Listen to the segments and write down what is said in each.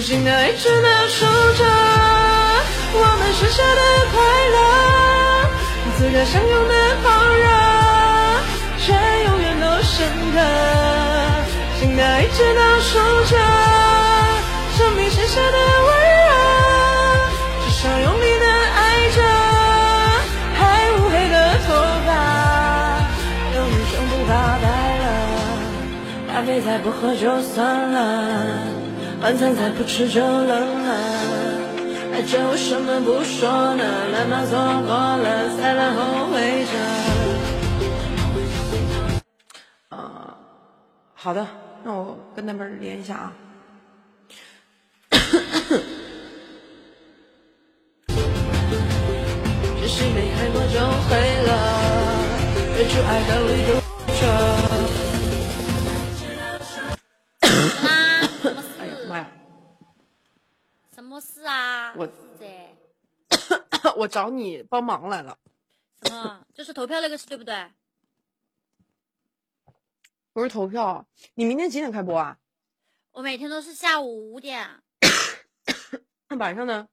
一直的守着我们剩下的快乐，此刻相拥的狂热，却永远都深刻。心的一直都守着生命剩下的温热，至少用力的爱着，还乌黑的头发，有女生不发白了，咖啡再不喝就算了。晚餐再不吃就冷了，爱着为什么不说呢？难道错过了才能后悔着？啊，好的，那我跟那边连一下啊。只是没开过就毁了，追逐爱的力度什么事啊？我在。我找你帮忙来了。什么？就是投票那个事，对不对？不是投票，你明天几点开播啊？我每天都是下午五点。那晚上呢？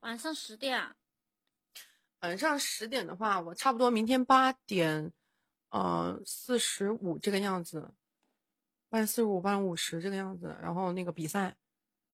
晚上十点。晚上十点的话，我差不多明天八点，呃，四十五这个样子，八点四十五、八点五十这个样子。然后那个比赛。